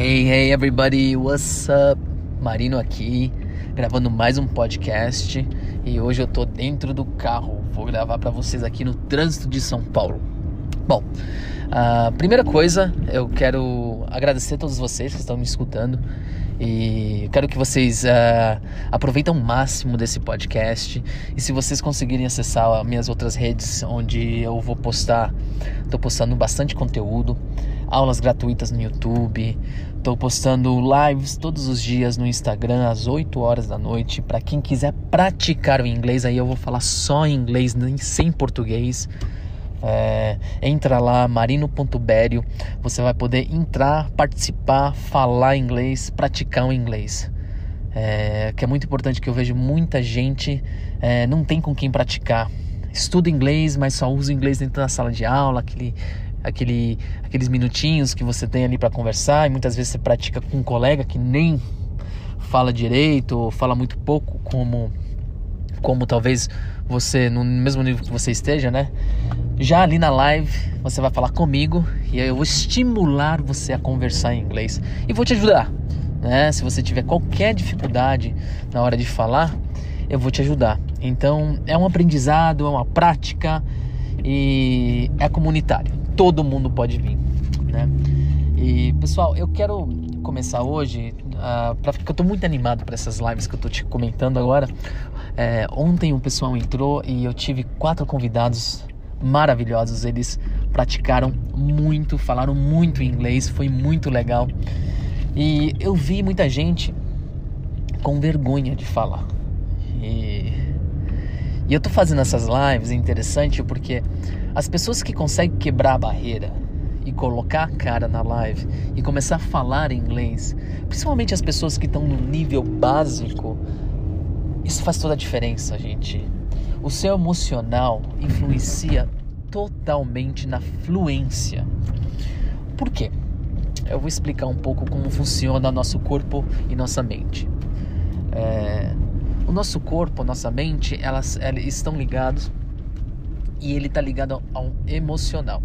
Hey, hey everybody, what's up? Marino aqui, gravando mais um podcast e hoje eu tô dentro do carro. Vou gravar para vocês aqui no trânsito de São Paulo. Bom, a primeira coisa, eu quero agradecer a todos vocês que estão me escutando e quero que vocês uh, aproveitem o máximo desse podcast. E se vocês conseguirem acessar minhas outras redes, onde eu vou postar, estou postando bastante conteúdo, aulas gratuitas no YouTube, estou postando lives todos os dias no Instagram às 8 horas da noite. Para quem quiser praticar o inglês, aí eu vou falar só em inglês, nem sem português. É, entra lá, marino.bério, você vai poder entrar, participar, falar inglês, praticar o inglês. É, que é muito importante que eu vejo muita gente é, não tem com quem praticar. Estuda inglês, mas só usa inglês dentro da sala de aula, aquele, aquele, aqueles minutinhos que você tem ali para conversar, e muitas vezes você pratica com um colega que nem fala direito, ou fala muito pouco, como, como talvez você, no mesmo nível que você esteja, né? Já ali na live, você vai falar comigo e eu vou estimular você a conversar em inglês e vou te ajudar. Né? Se você tiver qualquer dificuldade na hora de falar, eu vou te ajudar. Então é um aprendizado, é uma prática e é comunitário. Todo mundo pode vir, né? E pessoal, eu quero começar hoje, uh, pra, porque eu estou muito animado para essas lives que eu estou te comentando agora. É, ontem o pessoal entrou e eu tive quatro convidados maravilhosos. Eles praticaram muito, falaram muito inglês, foi muito legal. E eu vi muita gente com vergonha de falar. E, eu tô fazendo essas lives é interessante porque as pessoas que conseguem quebrar a barreira e colocar a cara na live e começar a falar inglês, principalmente as pessoas que estão no nível básico, isso faz toda a diferença, gente. O seu emocional influencia totalmente na fluência. Por quê? Eu vou explicar um pouco como funciona nosso corpo e nossa mente. É, o nosso corpo, nossa mente, elas, elas estão ligados e ele está ligado ao emocional.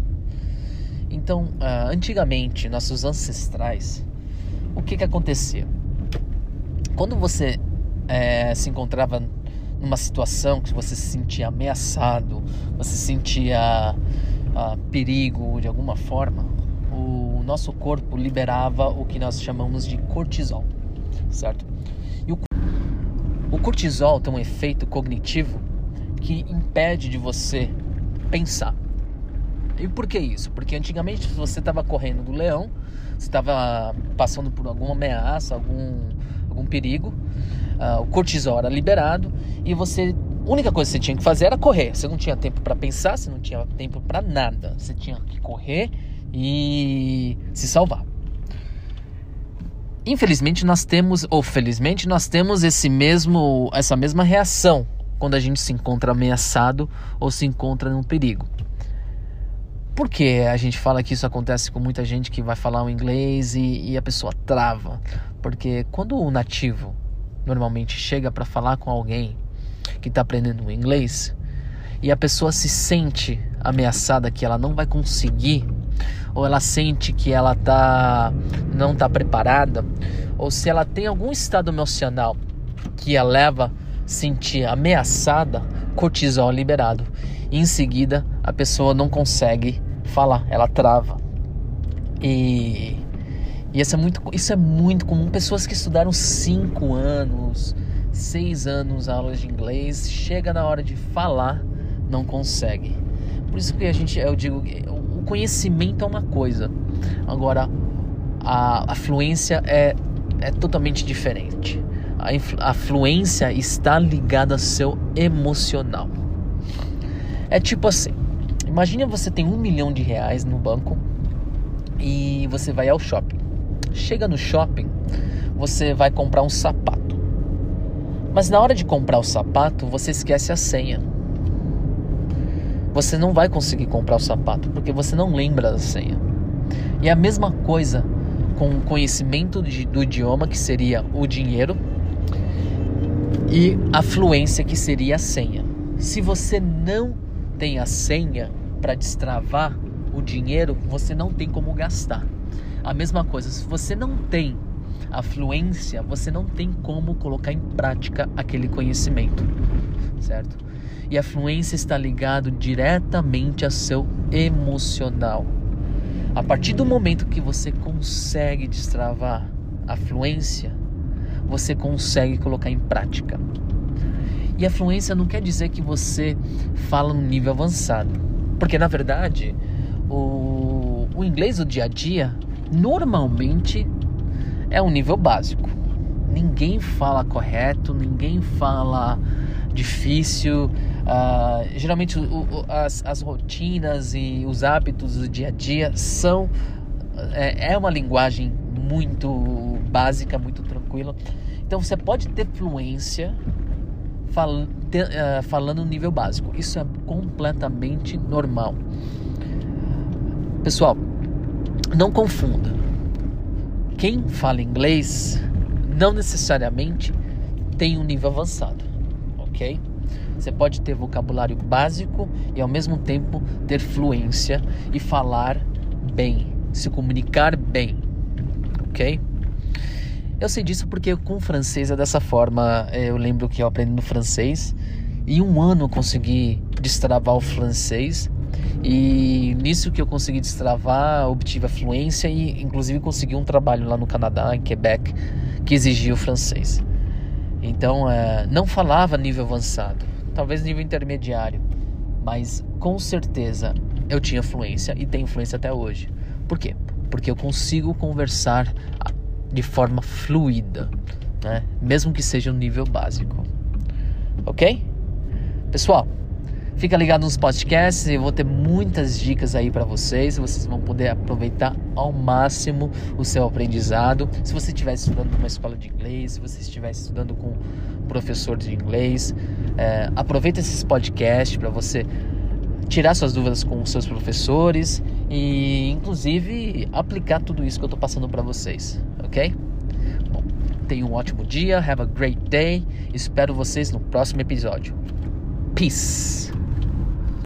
Então, uh, antigamente, nossos ancestrais, o que que acontecia? Quando você é, se encontrava numa situação que você se sentia ameaçado, você sentia uh, perigo de alguma forma, o nosso corpo liberava o que nós chamamos de cortisol, certo? Cortisol tem um efeito cognitivo que impede de você pensar. E por que isso? Porque antigamente você estava correndo do leão, você estava passando por alguma ameaça, algum, algum perigo, uh, o cortisol era liberado e você a única coisa que você tinha que fazer era correr. Você não tinha tempo para pensar, você não tinha tempo para nada. Você tinha que correr e se salvar. Infelizmente nós temos, ou felizmente nós temos esse mesmo, essa mesma reação quando a gente se encontra ameaçado ou se encontra num perigo. Por que a gente fala que isso acontece com muita gente que vai falar o inglês e, e a pessoa trava? Porque quando o nativo normalmente chega para falar com alguém que está aprendendo inglês e a pessoa se sente ameaçada que ela não vai conseguir ou ela sente que ela tá não está preparada ou se ela tem algum estado emocional que a leva a sentir ameaçada, cortisol liberado. E em seguida, a pessoa não consegue falar, ela trava. E e isso é muito, isso é muito comum. Pessoas que estudaram 5 anos, 6 anos aulas de inglês, chega na hora de falar, não consegue. Por isso que a gente, eu digo, conhecimento é uma coisa. Agora, a, a fluência é, é totalmente diferente. A, a fluência está ligada ao seu emocional. É tipo assim: imagine você tem um milhão de reais no banco e você vai ao shopping. Chega no shopping, você vai comprar um sapato. Mas na hora de comprar o sapato, você esquece a senha. Você não vai conseguir comprar o sapato porque você não lembra da senha. E a mesma coisa com o conhecimento de, do idioma, que seria o dinheiro, e a fluência, que seria a senha. Se você não tem a senha para destravar o dinheiro, você não tem como gastar. A mesma coisa, se você não tem a fluência, você não tem como colocar em prática aquele conhecimento, certo? E a fluência está ligado diretamente ao seu emocional. A partir do momento que você consegue destravar a fluência, você consegue colocar em prática. E a fluência não quer dizer que você fala no nível avançado, porque na verdade o, o inglês do dia a dia normalmente é um nível básico. Ninguém fala correto, ninguém fala difícil. Uh, geralmente o, as, as rotinas e os hábitos do dia a dia são é, é uma linguagem muito básica, muito tranquila. Então você pode ter fluência fal, ter, uh, falando no nível básico. Isso é completamente normal. Pessoal, não confunda quem fala inglês não necessariamente tem um nível avançado, ok? Você pode ter vocabulário básico e ao mesmo tempo ter fluência e falar bem, se comunicar bem, ok? Eu sei disso porque com o francês é dessa forma. Eu lembro que eu aprendi no francês e um ano eu consegui destravar o francês e nisso que eu consegui destravar, obtive a fluência e inclusive consegui um trabalho lá no Canadá, em Quebec, que exigia o francês. Então, é, não falava nível avançado, talvez nível intermediário, mas com certeza eu tinha fluência e tenho fluência até hoje. Por quê? Porque eu consigo conversar de forma fluida, né? mesmo que seja um nível básico. Ok? Pessoal, Fica ligado nos podcasts, eu vou ter muitas dicas aí para vocês, vocês vão poder aproveitar ao máximo o seu aprendizado. Se você estiver estudando numa escola de inglês, se você estiver estudando com um professor de inglês, é, aproveita esses podcasts para você tirar suas dúvidas com os seus professores e, inclusive, aplicar tudo isso que eu estou passando para vocês, ok? Bom, tenha um ótimo dia, have a great day. Espero vocês no próximo episódio. Peace.